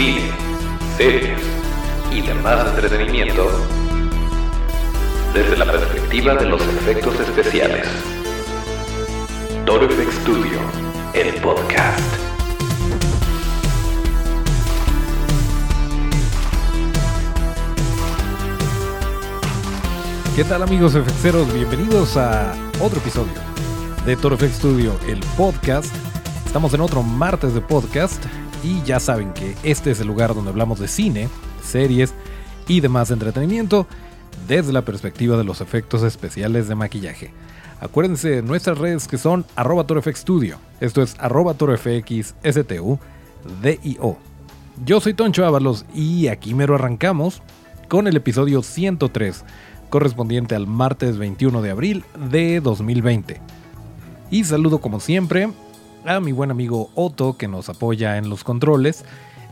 cine, series y demás entretenimiento desde la perspectiva de los efectos especiales. Toro Studio, el podcast. ¿Qué tal amigos FXeros? Bienvenidos a otro episodio de Toro FX Studio, el podcast. Estamos en otro martes de podcast y ya saben que este es el lugar donde hablamos de cine, series y demás entretenimiento desde la perspectiva de los efectos especiales de maquillaje. Acuérdense de nuestras redes que son arroba Studio. Esto es arroba DIO. Yo soy Toncho Ábalos y aquí mero arrancamos con el episodio 103, correspondiente al martes 21 de abril de 2020. Y saludo como siempre a mi buen amigo Otto que nos apoya en los controles.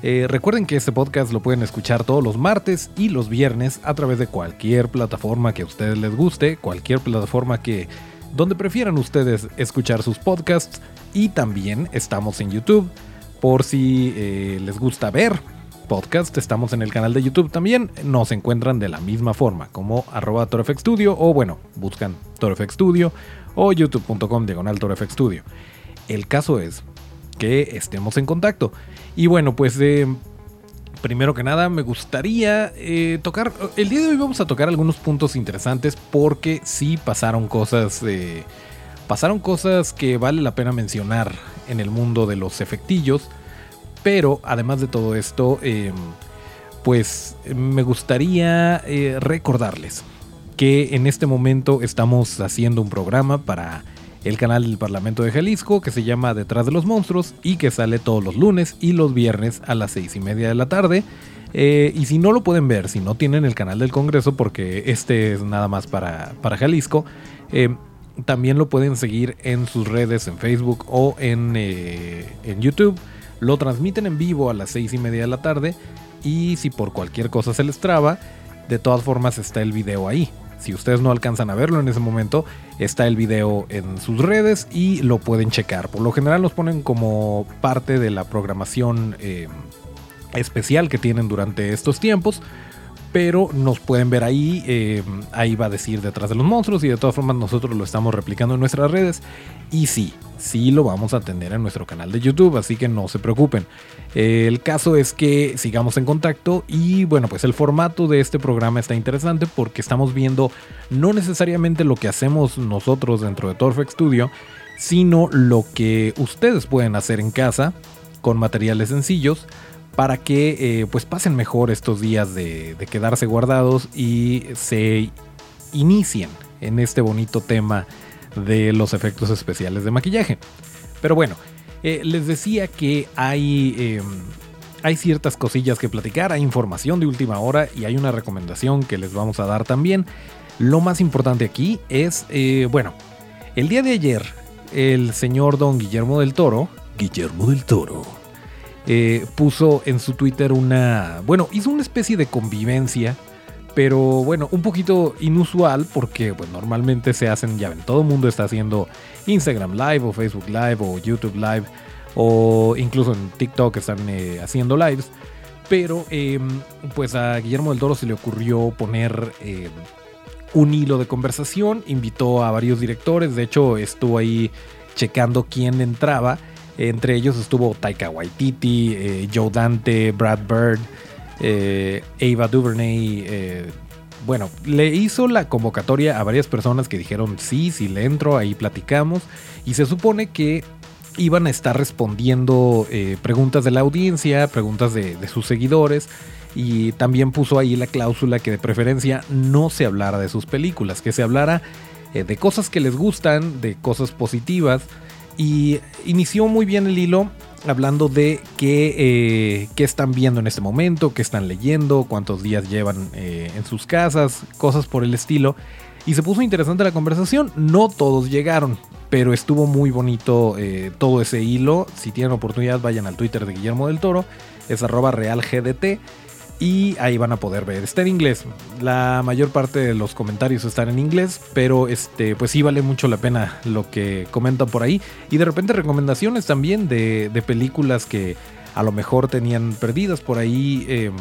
Eh, recuerden que este podcast lo pueden escuchar todos los martes y los viernes a través de cualquier plataforma que a ustedes les guste, cualquier plataforma que donde prefieran ustedes escuchar sus podcasts y también estamos en YouTube por si eh, les gusta ver podcast, estamos en el canal de YouTube también, nos encuentran de la misma forma como arroba Studio o bueno, buscan ToroFX Studio o youtube.com diagonal Studio. El caso es que estemos en contacto. Y bueno, pues eh, primero que nada me gustaría eh, tocar, el día de hoy vamos a tocar algunos puntos interesantes porque sí pasaron cosas, eh, pasaron cosas que vale la pena mencionar en el mundo de los efectillos. Pero además de todo esto, pues me gustaría recordarles que en este momento estamos haciendo un programa para el canal del Parlamento de Jalisco que se llama Detrás de los Monstruos y que sale todos los lunes y los viernes a las seis y media de la tarde. Eh, y si no lo pueden ver, si no tienen el canal del Congreso, porque este es nada más para, para Jalisco, eh, también lo pueden seguir en sus redes, en Facebook o en, eh, en YouTube. Lo transmiten en vivo a las seis y media de la tarde. Y si por cualquier cosa se les traba, de todas formas está el video ahí. Si ustedes no alcanzan a verlo en ese momento, está el video en sus redes y lo pueden checar. Por lo general nos ponen como parte de la programación eh, especial que tienen durante estos tiempos pero nos pueden ver ahí, eh, ahí va a decir detrás de los monstruos y de todas formas nosotros lo estamos replicando en nuestras redes y sí, sí lo vamos a tener en nuestro canal de YouTube, así que no se preocupen. el caso es que sigamos en contacto y bueno, pues el formato de este programa está interesante porque estamos viendo no necesariamente lo que hacemos nosotros dentro de Torfex Studio, sino lo que ustedes pueden hacer en casa con materiales sencillos para que eh, pues pasen mejor estos días de, quedarse guardados y se inicien en este bonito tema de los efectos especiales de maquillaje. Pero bueno, eh, les decía que hay, em, hay ciertas cosillas que platicar, hay información de última hora y hay una recomendación que les vamos a dar también. Lo más importante aquí es, eh, bueno, el día de ayer el señor don Guillermo del Toro, Guillermo del Toro, eh, puso en su Twitter una, bueno, hizo una especie de convivencia, pero bueno, un poquito inusual porque pues, normalmente se hacen, ya ven, todo el mundo está haciendo Instagram Live o Facebook Live o YouTube Live o incluso en TikTok están eh, haciendo lives. Pero em, pues a Guillermo del Toro se le ocurrió poner em, un hilo de conversación, invitó a varios directores, de hecho estuvo ahí checando quién entraba entre ellos estuvo Taika Waititi, eh, Joe Dante, Brad Bird, eh, Ava DuVernay. Eh, bueno, le hizo la convocatoria a varias personas que dijeron sí, sí le entro, ahí platicamos. Y se supone que iban a estar respondiendo preguntas de la audiencia, preguntas de, de, sus seguidores. Y también puso ahí la cláusula que de preferencia no se hablara de sus películas, que se hablara de cosas que les gustan, de cosas positivas y inició muy bien el hilo hablando de qué, eh, qué, están viendo en este momento, qué están leyendo, cuántos días llevan eh, en sus casas, cosas por el estilo. Y se puso interesante la conversación. No todos llegaron, pero estuvo muy bonito eh, todo ese hilo. Si tienen oportunidad, vayan al Twitter de Guillermo del Toro. Es arroba realgdt y ahí van a poder ver. Está en inglés. La mayor parte de los comentarios están en inglés, pero este, pues sí vale mucho la pena lo que comentan por ahí. Y de repente recomendaciones también de, películas que a lo mejor tenían perdidas. Por ahí em,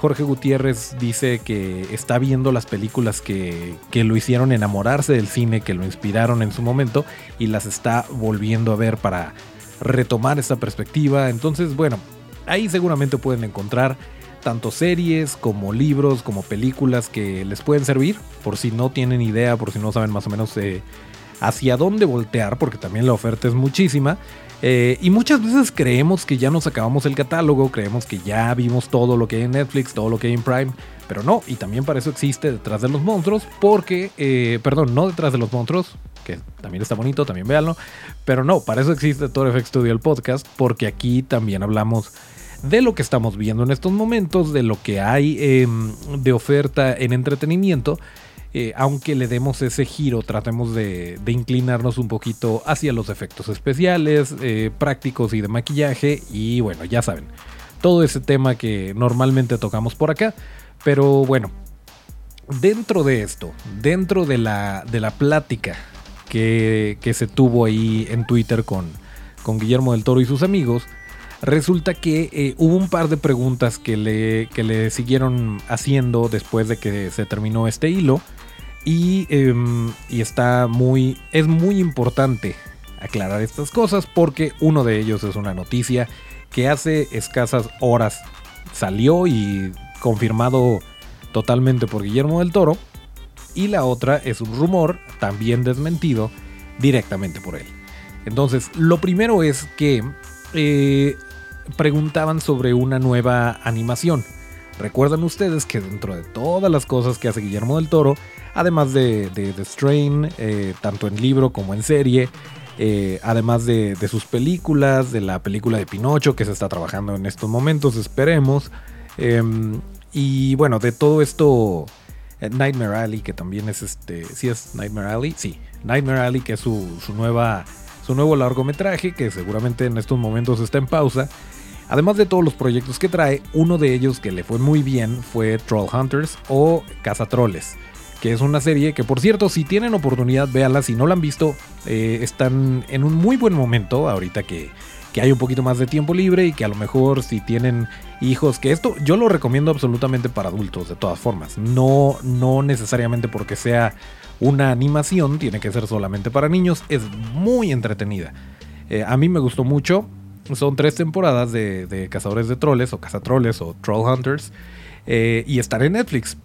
Jorge Gutiérrez dice que está viendo las películas que, que, lo hicieron enamorarse del cine, que lo inspiraron en su momento y las está volviendo a ver para retomar esa perspectiva. Entonces, bueno, ahí seguramente pueden encontrar tanto series como libros, como películas que les pueden servir, por si no tienen idea, por si no saben más o menos eh, hacia dónde voltear, porque también la oferta es muchísima. Eh, y muchas veces creemos que ya nos acabamos el catálogo, creemos que ya vimos todo lo que hay en Netflix, todo lo que hay en Prime, pero no, y también para eso existe detrás de los monstruos, porque, eh, perdón, no detrás de los monstruos, que también está bonito, también véanlo, pero no, para eso existe Todo FX Studio el podcast, porque aquí también hablamos de lo que estamos viendo en estos momentos, de lo que hay em, de oferta en entretenimiento eh, aunque le demos ese giro, tratemos de, inclinarnos un poquito hacia los efectos especiales, eh, prácticos y de maquillaje. Y bueno, ya saben, todo ese tema que normalmente tocamos por acá. Pero bueno, dentro de esto, dentro de la, de la plática que, se tuvo ahí en Twitter con, con Guillermo del Toro y sus amigos, resulta que eh, hubo un par de preguntas que le, que le siguieron haciendo después de que se terminó este hilo. Em, y, está muy. Es muy importante aclarar estas cosas porque uno de ellos es una noticia que hace escasas horas salió y confirmado totalmente por Guillermo del Toro. Y la otra es un rumor también desmentido directamente por él. Entonces, lo primero es que eh, preguntaban sobre una nueva animación. Recuerdan ustedes que dentro de todas las cosas que hace Guillermo del Toro, además de, The Strain, eh, tanto en libro como en serie, eh, además de, sus películas, de la película de Pinocho que se está trabajando en estos momentos, esperemos. Em, y bueno, de todo esto, eh, Nightmare Alley, que también es este, ¿sí es Nightmare Alley? Sí, Nightmare Alley, que es su, su nueva, su nuevo largometraje, que seguramente en estos momentos está en pausa. Además de todos los proyectos que trae, uno de ellos que le fue muy bien fue Troll Hunters o Cazatroles, que es una serie que por cierto, si tienen oportunidad, véanla, si no la han visto, eh, están en un muy buen momento ahorita que, que hay un poquito más de tiempo libre y que a lo mejor si tienen hijos, que esto yo lo recomiendo absolutamente para adultos de todas formas, no, no necesariamente porque sea una animación, tiene que ser solamente para niños, es muy entretenida. Eh, a mí me gustó mucho, son tres temporadas de, Cazadores de Troles o Cazatroles o Troll Hunters eh, y están en Netflix.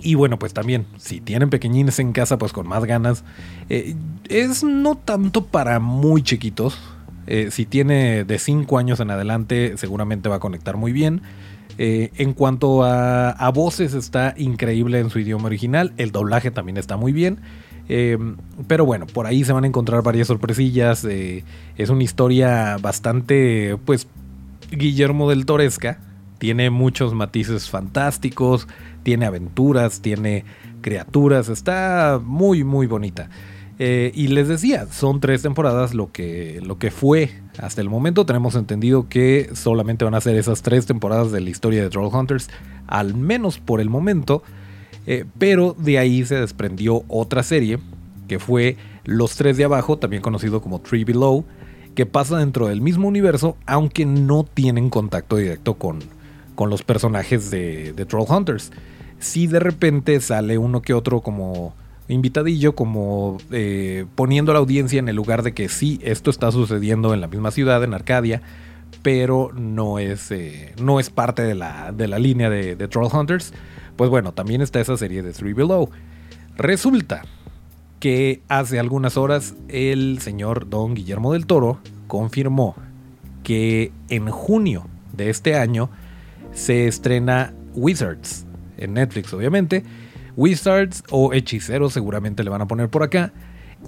Y bueno, pues también, si tienen pequeñines en casa, pues con más ganas. Eh, es no tanto para muy chiquitos. Si tiene de 5 años en adelante, seguramente va a conectar muy bien. En cuanto a, a, voces, está increíble en su idioma original. El doblaje también está muy bien. Em, pero bueno, por ahí se van a encontrar varias sorpresillas. Eh, es una historia bastante, pues, Guillermo del Toresca. Tiene muchos matices fantásticos, tiene aventuras, tiene criaturas, está muy, muy bonita. Eh, y les decía, son tres temporadas lo que, lo que fue hasta el momento. Tenemos entendido que solamente van a ser esas tres temporadas de la historia de Troll Hunters, al menos por el momento. Eh, pero de ahí se desprendió otra serie que fue Los Tres de Abajo, también conocido como Three Below, que pasa dentro del mismo universo, aunque no tienen contacto directo con, con los personajes de, de Troll Hunters. Si de repente sale uno que otro como invitadillo, como eh, poniendo la audiencia en el lugar de que sí, esto está sucediendo en la misma ciudad, en Arcadia, pero no es, eh, no es parte de la, de la línea de, de Troll Hunters. Pues bueno, también está esa serie de Three Below. Resulta que hace algunas horas el señor Don Guillermo del Toro confirmó que en junio de este año se estrena Wizards en Netflix, obviamente. Wizards o Hechiceros seguramente le van a poner por acá.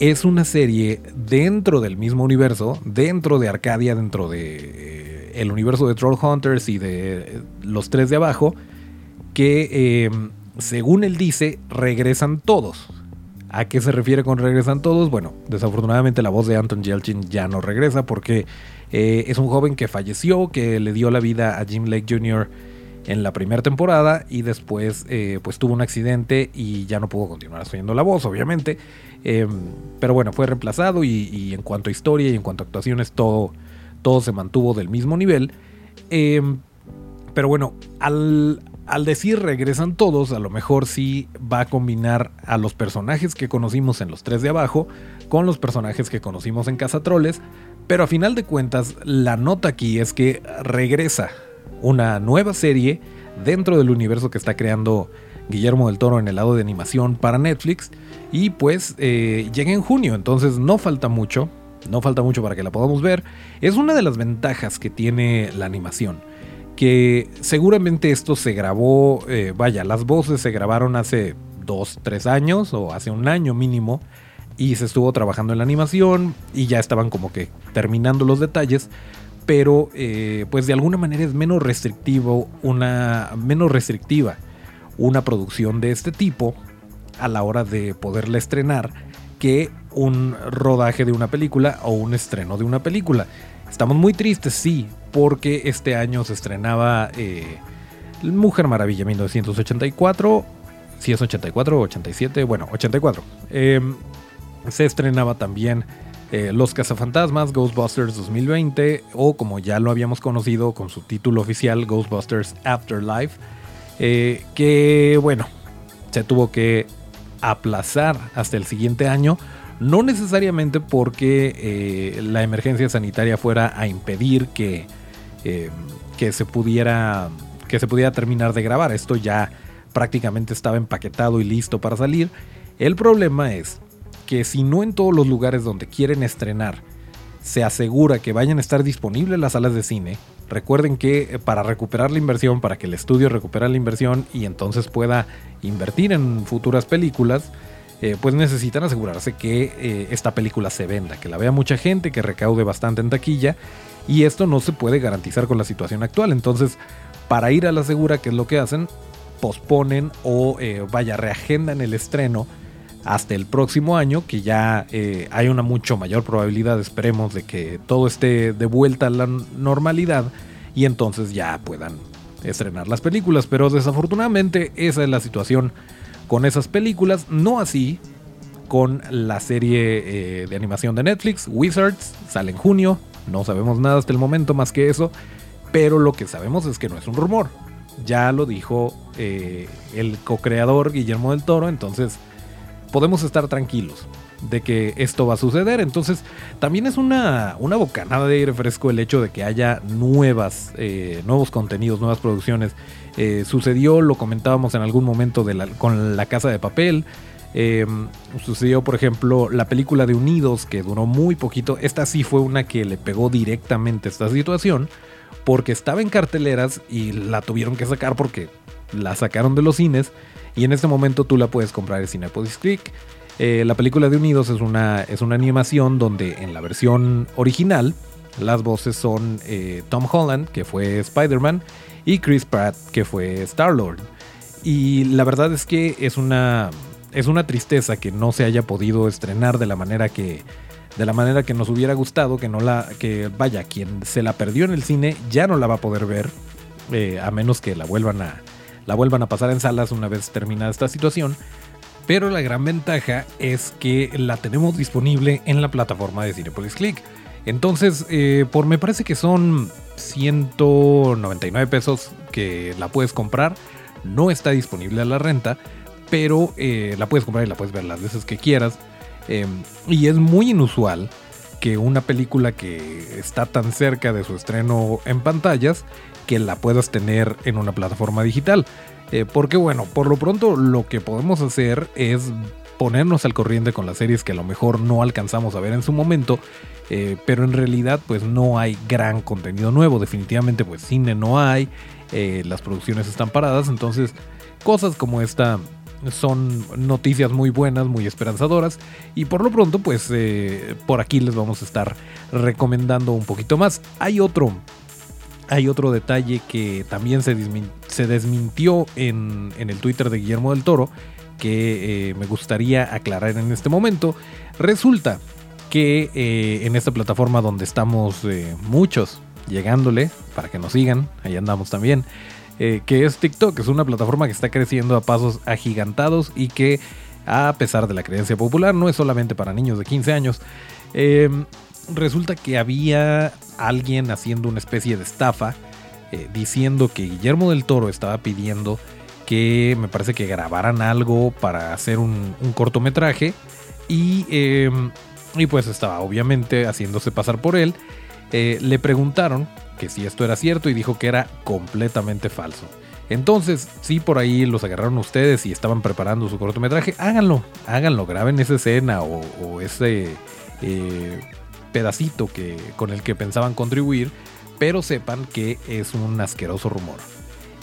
Es una serie dentro del mismo universo, dentro de Arcadia, dentro de eh, el universo de Troll Hunters y de los tres de abajo, que em, según él dice, regresan todos. ¿A qué se refiere con regresan todos? Bueno, desafortunadamente la voz de Anton Yelchin ya no regresa porque eh, es un joven que falleció, que le dio la vida a Jim Lake Jr. en la primera temporada y después eh, pues tuvo un accidente y ya no pudo continuar subiendo la voz, obviamente. Em, pero bueno, fue reemplazado y, en cuanto a historia y en cuanto a actuaciones todo, todo se mantuvo del mismo nivel. Em, pero bueno, al, al decir regresan todos, a lo mejor sí va a combinar a los personajes que conocimos en los tres de abajo con los personajes que conocimos en Casa Troles, pero a final de cuentas la nota aquí es que regresa una nueva serie dentro del universo que está creando Guillermo del Toro en el lado de animación para Netflix y pues eh, llega en junio, entonces no falta mucho, no falta mucho para que la podamos ver. Es una de las ventajas que tiene la animación que seguramente esto se grabó, eh, vaya, las voces se grabaron hace dos, tres años o hace un año mínimo y se estuvo trabajando en la animación y ya estaban como que terminando los detalles, pero eh, pues de alguna manera es menos restrictivo, una menos restrictiva una producción de este tipo a la hora de poderla estrenar que un rodaje de una película o un estreno de una película. Estamos muy tristes, sí, porque este año se estrenaba eh, Mujer Maravilla 1984. Si es 84 o 87, bueno, 84. Em, se estrenaba también eh, Los Cazafantasmas, Ghostbusters 2020, o como ya lo habíamos conocido con su título oficial, Ghostbusters Afterlife, eh, que bueno, se tuvo que aplazar hasta el siguiente año no necesariamente porque eh, la emergencia sanitaria fuera a impedir que, que, se pudiera, que se pudiera terminar de grabar. Esto ya prácticamente estaba empaquetado y listo para salir. El problema es que si no en todos los lugares donde quieren estrenar se asegura que vayan a estar disponibles las salas de cine, recuerden que eh, para recuperar la inversión, para que el estudio recupere la inversión y entonces pueda invertir en futuras películas, eh, pues necesitan asegurarse que eh, esta película se venda, que la vea mucha gente, que recaude bastante en taquilla. Y esto no se puede garantizar con la situación actual. Entonces, para ir a la segura, ¿qué es lo que hacen? Posponen o eh, vaya, reagendan el estreno hasta el próximo año, que ya hay una mucho mayor probabilidad, esperemos, de que todo esté de vuelta a la normalidad y entonces ya puedan estrenar las películas. Pero desafortunadamente esa es la situación con esas películas, no así con la serie eh, de animación de Netflix, Wizards, sale en junio, no sabemos nada hasta el momento más que eso, pero lo que sabemos es que no es un rumor, ya lo dijo eh, el co-creador Guillermo del Toro, entonces podemos estar tranquilos de que esto va a suceder. Entonces, también es una, una bocanada de aire fresco el hecho de que haya nuevas, eh, nuevos contenidos, nuevas producciones eh, sucedió, lo comentábamos en algún momento con La Casa de Papel. Eh, sucedió, por ejemplo, la película de Unidos, que duró muy poquito. Esta sí fue una que le pegó directamente esta situación, porque estaba en carteleras y la tuvieron que sacar porque la sacaron de los cines. Y en este momento tú la puedes comprar en Cinepolis Click. Eh, la película de Unidos es una, es una animación donde en la versión original las voces son Tom Holland, que fue Spider-Man, y Chris Pratt, que fue Star-Lord. Y la verdad es que es una, es una tristeza que no se haya podido estrenar de la manera que, de la manera que nos hubiera gustado, que no la, que vaya, quien se la perdió en el cine ya no la va a poder ver, eh, a menos que la vuelvan a, la vuelvan a pasar en salas una vez terminada esta situación. Pero la gran ventaja es que la tenemos disponible en la plataforma de Cinepolis Click. Entonces, eh, por me parece que son 199 pesos que la puedes comprar. No está disponible a la renta, pero eh, la puedes comprar y la puedes ver las veces que quieras. Em, y es muy inusual que una película que está tan cerca de su estreno en pantallas, que la puedas tener en una plataforma digital. Eh, porque bueno, por lo pronto lo que podemos hacer es ponernos al corriente con las series que a lo mejor no alcanzamos a ver en su momento eh, pero en realidad pues no hay gran contenido nuevo, definitivamente pues cine no hay, eh, las producciones están paradas, entonces cosas como esta son noticias muy buenas, muy esperanzadoras y por lo pronto pues eh, por aquí les vamos a estar recomendando un poquito más. Hay otro, hay otro detalle que también se, desmintió en, en, el Twitter de Guillermo del Toro que me gustaría aclarar en este momento. Resulta que eh, en esta plataforma donde estamos eh, muchos llegándole, para que nos sigan, ahí andamos también, eh, que es TikTok, es una plataforma que está creciendo a pasos agigantados y que a pesar de la creencia popular no es solamente para niños de 15 años. resulta que había alguien haciendo una especie de estafa eh, diciendo que Guillermo del Toro estaba pidiendo que me parece que grabaran algo para hacer un, cortometraje y, y, pues estaba obviamente haciéndose pasar por él. Eh, le preguntaron que si esto era cierto y dijo que era completamente falso. Entonces, si por ahí los agarraron ustedes y estaban preparando su cortometraje, háganlo, háganlo, graben esa escena o, ese eh, pedacito que, con el que pensaban contribuir, pero sepan que es un asqueroso rumor.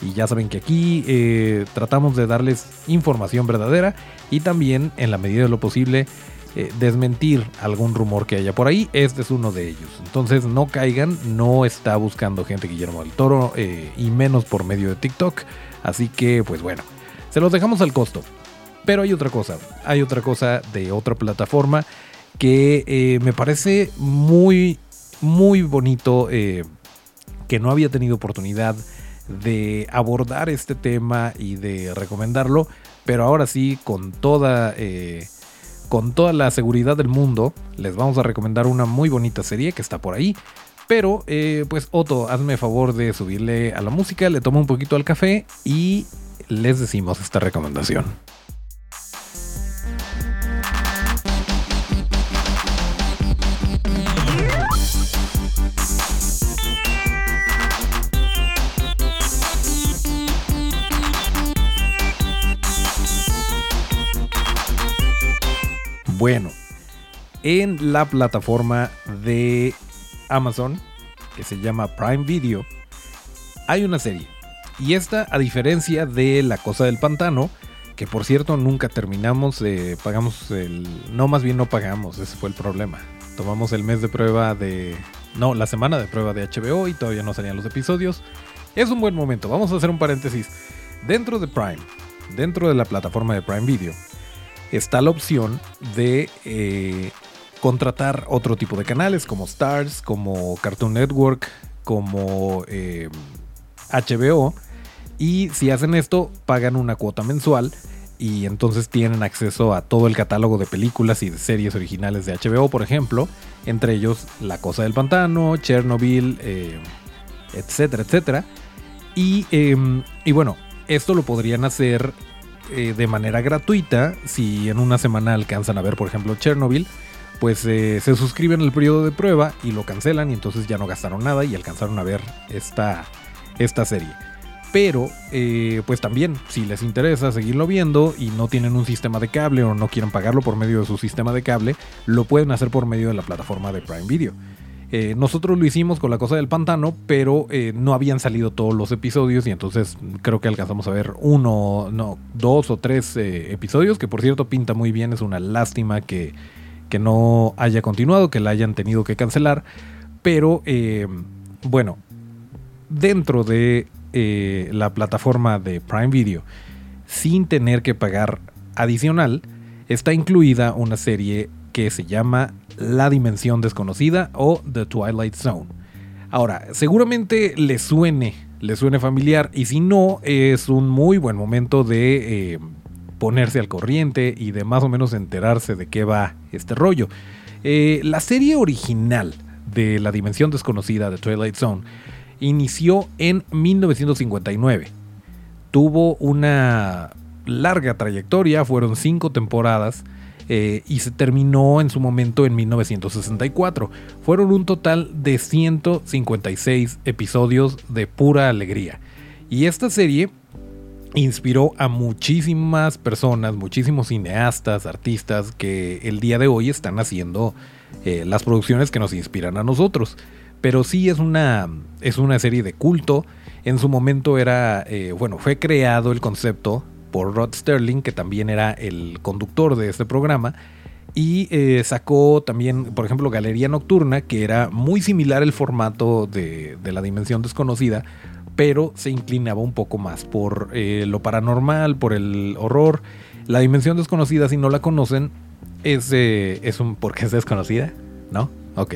Y ya saben que aquí eh, tratamos de darles información verdadera y también, en la medida de lo posible, eh, desmentir algún rumor que haya por ahí. Este es uno de ellos. Entonces no caigan, no está buscando gente Guillermo del Toro eh, y menos por medio de TikTok. Así que pues bueno, se los dejamos al costo. Pero hay otra cosa, hay otra cosa de otra plataforma que eh, me parece muy, muy bonito, que no había tenido oportunidad de abordar este tema y de recomendarlo, pero ahora sí, con toda con toda la seguridad del mundo, les vamos a recomendar una muy bonita serie que está por ahí. Pero, eh, pues Otto, hazme favor de subirle a la música, le tomo un poquito al café y les decimos esta recomendación. Bueno, en la plataforma de Amazon, que se llama Prime Video, hay una serie. Y esta, a diferencia de La Cosa del Pantano, que por cierto nunca terminamos, pagamos el... No, más bien no pagamos, ese fue el problema. Tomamos el mes de prueba de... No, la semana de prueba de HBO y todavía no salían los episodios. Es un buen momento, vamos a hacer un paréntesis. Dentro de Prime, dentro de la plataforma de Prime Video, está la opción de eh, contratar otro tipo de canales como Stars, como Cartoon Network, como HBO. Eh, y si hacen esto, pagan una cuota mensual y entonces tienen acceso a todo el catálogo de películas y de series originales de HBO, por ejemplo, entre ellos La Cosa del Pantano, Chernobyl, eh, etcétera, etcétera. Y, em, y bueno, esto lo podrían hacer eh, de manera gratuita. Si en una semana alcanzan a ver, por ejemplo, Chernobyl, pues eh, se suscriben al periodo de prueba y lo cancelan y entonces ya no gastaron nada y alcanzaron a ver esta, esta serie. Pero, eh, pues también, si les interesa seguirlo viendo y no tienen un sistema de cable o no quieren pagarlo por medio de su sistema de cable, lo pueden hacer por medio de la plataforma de Prime Video. Eh, nosotros lo hicimos con la cosa del pantano, pero eh, no habían salido todos los episodios y entonces creo que alcanzamos a ver uno, no, dos o tres eh, episodios, que por cierto pinta muy bien, es una lástima que, que no haya continuado, que la hayan tenido que cancelar, pero bueno, dentro de la plataforma de Prime Video, sin tener que pagar adicional, está incluida una serie que se llama La Dimensión Desconocida o The Twilight Zone. Ahora, seguramente le suene, le suene familiar y si no, es un muy buen momento de eh, ponerse al corriente y de más o menos enterarse de qué va este rollo. Eh, la serie original de La Dimensión Desconocida de Twilight Zone inició en 1959. Tuvo una larga trayectoria, fueron cinco temporadas eh, y se terminó en su momento en 1964. Fueron un total de 156 episodios de pura alegría. Y esta serie inspiró a muchísimas personas, muchísimos cineastas, artistas que el día de hoy están haciendo eh, las producciones que nos inspiran a nosotros. Pero sí es una, es una serie de culto. En su momento era, eh, bueno, fue creado el concepto por Rod Sterling, que también era el conductor de este programa. Y eh, sacó también, por ejemplo, Galería Nocturna, que era muy similar el formato de, la Dimensión Desconocida, pero se inclinaba un poco más por eh, lo paranormal, por el horror. La Dimensión Desconocida, si no la conocen, es, eh, es un... ¿Por qué es desconocida? ¿No? Ok.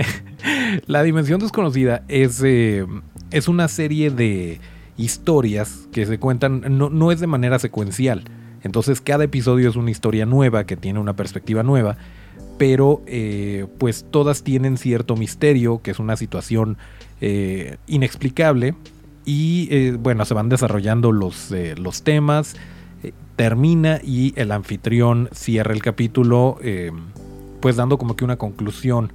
la Dimensión Desconocida es, es una serie de historias que se cuentan, no, es de manera secuencial. Entonces cada episodio es una historia nueva que tiene una perspectiva nueva, pero pues todas tienen cierto misterio, que es una situación inexplicable, y bueno, se van desarrollando los, los temas, termina y el anfitrión cierra el capítulo, pues dando como que una conclusión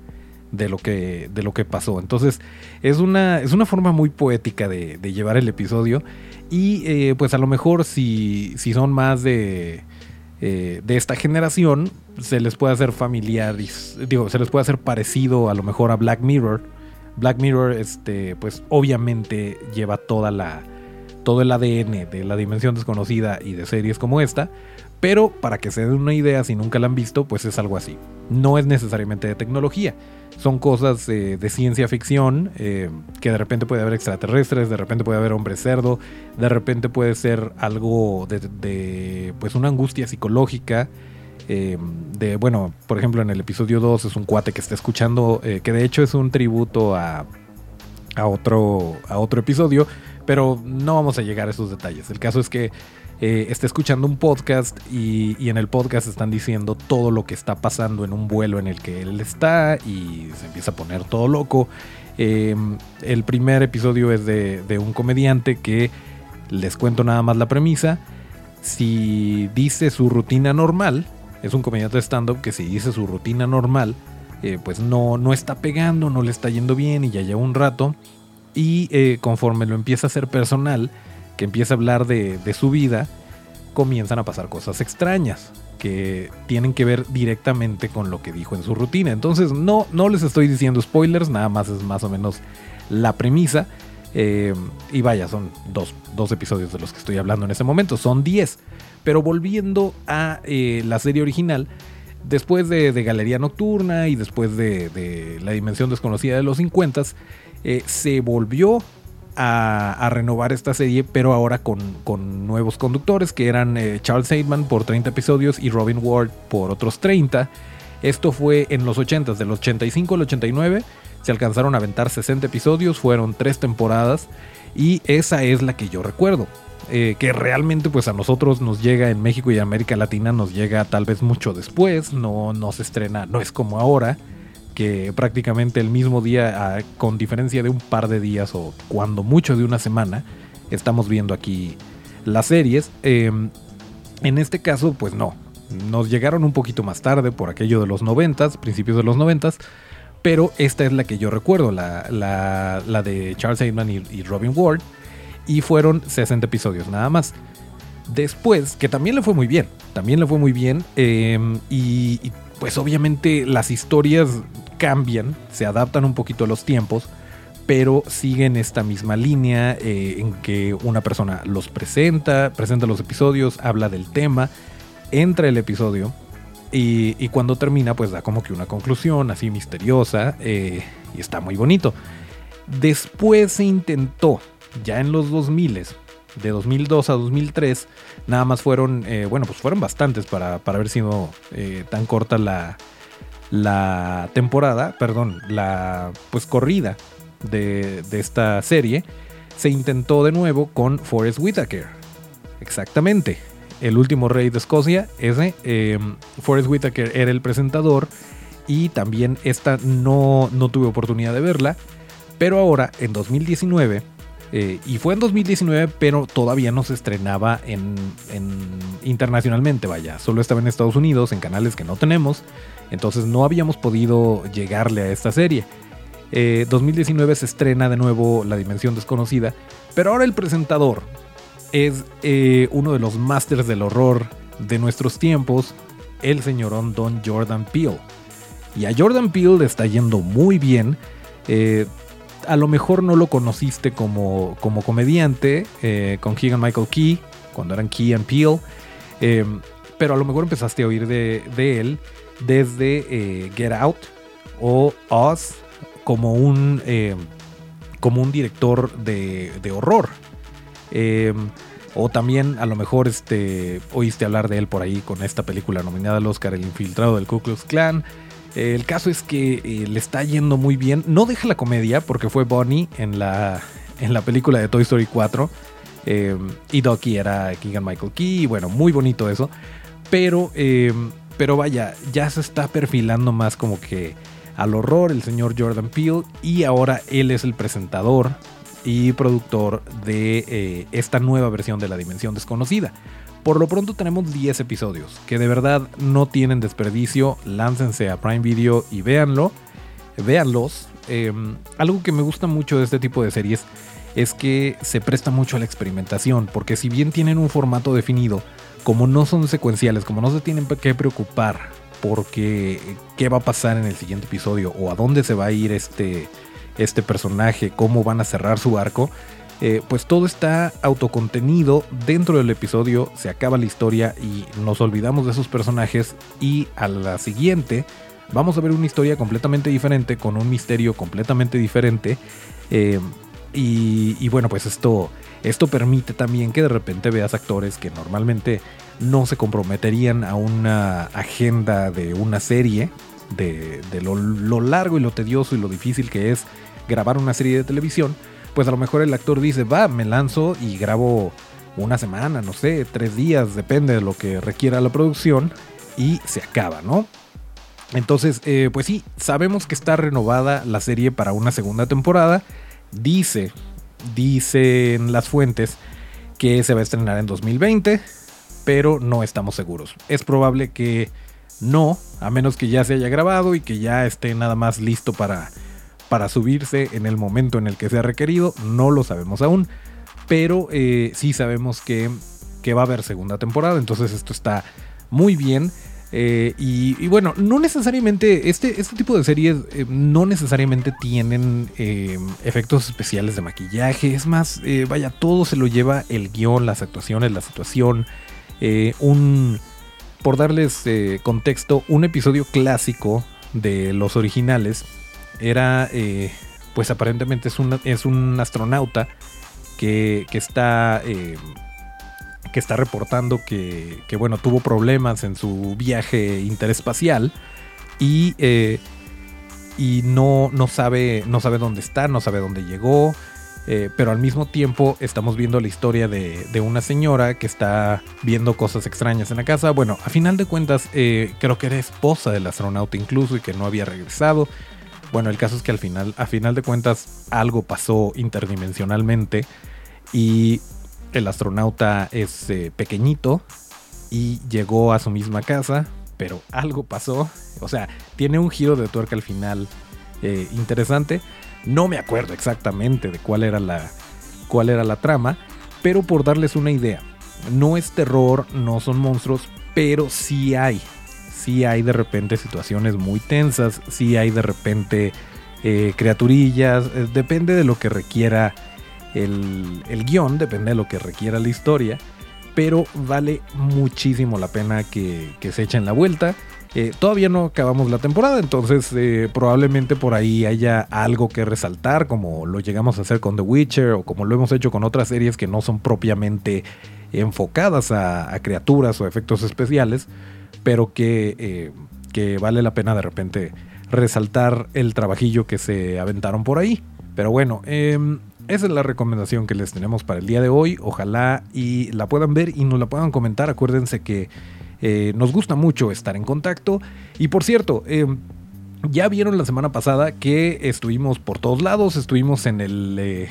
de lo que, de lo que pasó. Entonces es una, es una forma muy poética de, llevar el episodio y eh, pues a lo mejor si, si son más de, eh, de esta generación, se les puede hacer familiar, digo, se les puede hacer parecido a lo mejor a Black Mirror. Black Mirror, este, pues obviamente lleva toda la, todo el ADN de la dimensión desconocida y de series como esta, pero para que se den una idea, si nunca la han visto, pues es algo así. No es necesariamente de tecnología. Son cosas eh, de ciencia ficción, eh, que de repente puede haber extraterrestres, de repente puede haber hombre cerdo, de repente puede ser algo de, pues una angustia psicológica. Eh, de, bueno, por ejemplo, en el episodio 2 es un cuate que está escuchando, que de hecho es un tributo a, a, otro, a otro episodio, pero no vamos a llegar a esos detalles. El caso es que eh, está escuchando un podcast y, en el podcast están diciendo todo lo que está pasando en un vuelo en el que él está y se empieza a poner todo loco. Em, el primer episodio es de, un comediante que les cuento nada más la premisa. Si dice su rutina normal, es un comediante de stand-up que si dice su rutina normal, eh, pues no, no está pegando, no le está yendo bien y ya lleva un rato. Y eh, conforme lo empieza a hacer personal, que empieza a hablar de, su vida, comienzan a pasar cosas extrañas que tienen que ver directamente con lo que dijo en su rutina. Entonces no, no les estoy diciendo spoilers, nada más es más o menos la premisa. Eh, y vaya, son dos, episodios de los que estoy hablando en ese momento, son 10. Pero volviendo a eh, la serie original, después de, Galería Nocturna y después de, La Dimensión Desconocida de los 50, eh, se volvió a, renovar esta serie, pero ahora con, nuevos conductores que eran eh, Charles Seidman por 30 episodios y Robin Ward por otros 30. Esto fue en los 80, del 85 al 89. Se alcanzaron a aventar 60 episodios, fueron 3 temporadas y esa es la que yo recuerdo. Eh, que realmente pues a nosotros nos llega en México y América Latina nos llega tal vez mucho después, no, no se estrena, no es como ahora que prácticamente el mismo día, ah, con diferencia de un par de días o cuando mucho de una semana, estamos viendo aquí las series. Em, en este caso, pues no. Nos llegaron un poquito más tarde por aquello de los noventas, principios de los noventas. Pero esta es la que yo recuerdo, la, la, de Charles Heyman y, Robin Ward. Y fueron 60 episodios nada más. Después, que también le fue muy bien, también le fue muy bien. Em, y, pues obviamente las historias cambian, se adaptan un poquito a los tiempos, pero siguen esta misma línea eh, en que una persona los presenta, presenta los episodios, habla del tema, entra el episodio y, cuando termina pues da como que una conclusión así misteriosa eh, y está muy bonito. Después se intentó, ya en los 2000, de 2002 a 2003, nada más fueron, eh, bueno, pues fueron bastantes para, para haber sido tan corta la, la temporada, perdón, la pues corrida de, esta serie, se intentó de nuevo con Forrest Whitaker. Exactamente. El último rey de Escocia, ese. Em, Forrest Whitaker era el presentador. Y también esta no, no tuve oportunidad de verla. Pero ahora, en 2019, eh, y fue en 2019, pero todavía no se estrenaba en, internacionalmente, vaya. Solo estaba en Estados Unidos, en canales que no tenemos. Entonces no habíamos podido llegarle a esta serie. 2019 eh, se estrena de nuevo La Dimensión Desconocida, pero ahora el presentador es eh, uno de los másters del horror de nuestros tiempos, el señorón Don Jordan Peele. Y a Jordan Peele le está yendo muy bien. A lo mejor no lo conociste como, como comediante con Keegan Michael Key, cuando eran Key and Peele, pero a lo mejor empezaste a oír de, de él desde eh, Get Out o Us como un, eh, como un director de, horror. Eh, o también a lo mejor este, oíste hablar de él por ahí con esta película nominada al Oscar, El infiltrado del Ku Klux Klan. El caso es que le está yendo muy bien. No deja la comedia porque fue Bonnie en la, en la película de Toy Story 4. y Doki era Keegan Michael Key. Bueno, muy bonito eso. Pero pero vaya, ya se está perfilando más como que al horror el señor Jordan Peele y ahora él es el presentador y productor de eh, esta nueva versión de La Dimensión Desconocida. Por lo pronto tenemos 10 episodios que de verdad no tienen desperdicio. Láncense a Prime Video y véanlo. Véanlos. Em, algo que me gusta mucho de este tipo de series es que se presta mucho a la experimentación, porque si bien tienen un formato definido, como no son secuenciales, como no se tienen que preocupar porque qué va a pasar en el siguiente episodio o a dónde se va a ir este, este personaje, cómo van a cerrar su arco, eh, pues todo está autocontenido dentro del episodio, se acaba la historia y nos olvidamos de esos personajes y a la siguiente vamos a ver una historia completamente diferente, con un misterio completamente diferente. Eh, y, bueno, pues esto, esto permite también que de repente veas actores que normalmente no se comprometerían a una agenda de una serie, de, lo, largo y lo tedioso y lo difícil que es grabar una serie de televisión, pues a lo mejor el actor dice, va, me lanzo y grabo una semana, no sé, tres días, depende de lo que requiera la producción, y se acaba, ¿no? Entonces, eh, pues sí, sabemos que está renovada la serie para una segunda temporada. Dice, dicen las fuentes que se va a estrenar en 2020, pero no estamos seguros. Es probable que no, a menos que ya se haya grabado y que ya esté nada más listo para, para subirse en el momento en el que sea requerido. No lo sabemos aún, pero eh, sí sabemos que, que va a haber segunda temporada, entonces esto está muy bien. Eh, y, bueno, no necesariamente, este, este tipo de series eh, no necesariamente tienen efectos especiales de maquillaje, es más, vaya, todo se lo lleva el guion, las actuaciones, la situación, un, por darles contexto, un episodio clásico de los originales era, pues aparentemente es, es un astronauta que, que está que está reportando que, bueno, tuvo problemas en su viaje interespacial y, eh, y no, no, sabe, no sabe dónde está, no sabe dónde llegó, eh, pero al mismo tiempo estamos viendo la historia de, una señora que está viendo cosas extrañas en la casa. Bueno, a final de cuentas, eh, creo que era esposa del astronauta incluso y que no había regresado. Bueno, el caso es que al final, a final de cuentas, algo pasó interdimensionalmente y el astronauta es eh, pequeñito y llegó a su misma casa, pero algo pasó. O sea, tiene un giro de tuerca al final eh, interesante. No me acuerdo exactamente de cuál era la, cuál era la trama, pero por darles una idea, no es terror, no son monstruos, pero sí hay. Sí hay de repente situaciones muy tensas, sí hay de repente eh, criaturillas, depende de lo que requiera el, el guion, depende de lo que requiera la historia, pero vale muchísimo la pena que, se echen la vuelta. Eh, todavía no acabamos la temporada, entonces eh, probablemente por ahí haya algo que resaltar, como lo llegamos a hacer con The Witcher o como lo hemos hecho con otras series que no son propiamente enfocadas a, criaturas o efectos especiales, pero que, eh, que, vale la pena de repente resaltar el trabajillo que se aventaron por ahí. Pero bueno, em, esa es la recomendación que les tenemos para el día de hoy. Ojalá y la puedan ver y nos la puedan comentar. Acuérdense que eh, nos gusta mucho estar en contacto. Y por cierto, eh, ya vieron la semana pasada que estuvimos por todos lados. Estuvimos en el... Eh,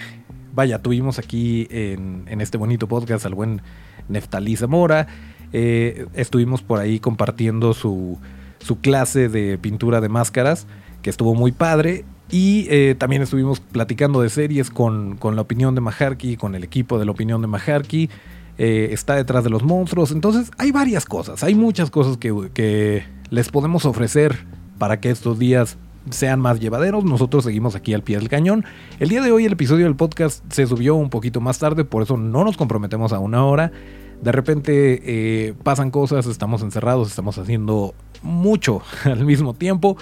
vaya, tuvimos aquí en, este bonito podcast al buen Neftalí Zamora. Estuvimos por ahí compartiendo su, su clase de pintura de máscaras, que estuvo muy padre. Y eh, también estuvimos platicando de series con, la opinión de Maharky, con el equipo de la opinión de Maharky. Eh, está detrás de los monstruos. Entonces hay varias cosas, hay muchas cosas que, les podemos ofrecer para que estos días sean más llevaderos. Nosotros seguimos aquí al pie del cañón. El día de hoy el episodio del podcast se subió un poquito más tarde, por eso no nos comprometemos a una hora. De repente eh, pasan cosas, estamos encerrados, estamos haciendo mucho al mismo tiempo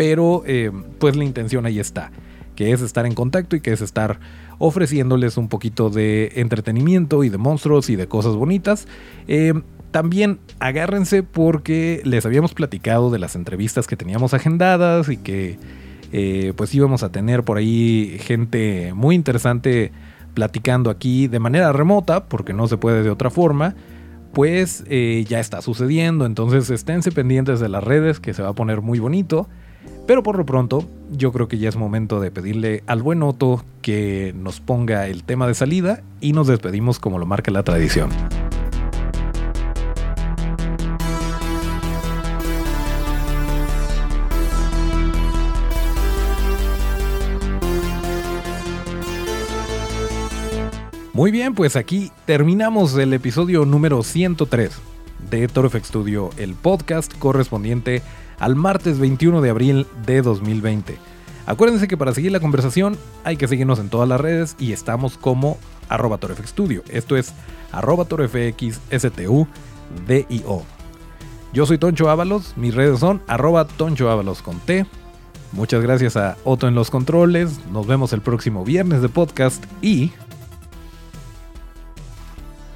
pero eh, pues la intención ahí está, que es estar en contacto y que es estar ofreciéndoles un poquito de entretenimiento y de monstruos y de cosas bonitas. Eh, también agárrense porque les habíamos platicado de las entrevistas que teníamos agendadas y que pues íbamos a tener por ahí gente muy interesante platicando aquí de manera remota, porque no se puede de otra forma pues eh, ya está sucediendo. Entonces esténse pendientes de las redes que se va a poner muy bonito. Pero por lo pronto, yo creo que ya es momento de pedirle al buen Otto que nos ponga el tema de salida y nos despedimos como lo marca la tradición. Muy bien, pues aquí terminamos el episodio número 103 de ToroFX Studio, el podcast correspondiente al martes 21 de abril de 2020. Acuérdense que para seguir la conversación hay que seguirnos en todas las redes y estamos como arroba Studio. Esto es arroba torfxstudio. Yo soy Toncho Ábalos, mis redes son arroba Toncho Ábalos con T. Muchas gracias a Otto en los controles, nos vemos el próximo viernes de podcast y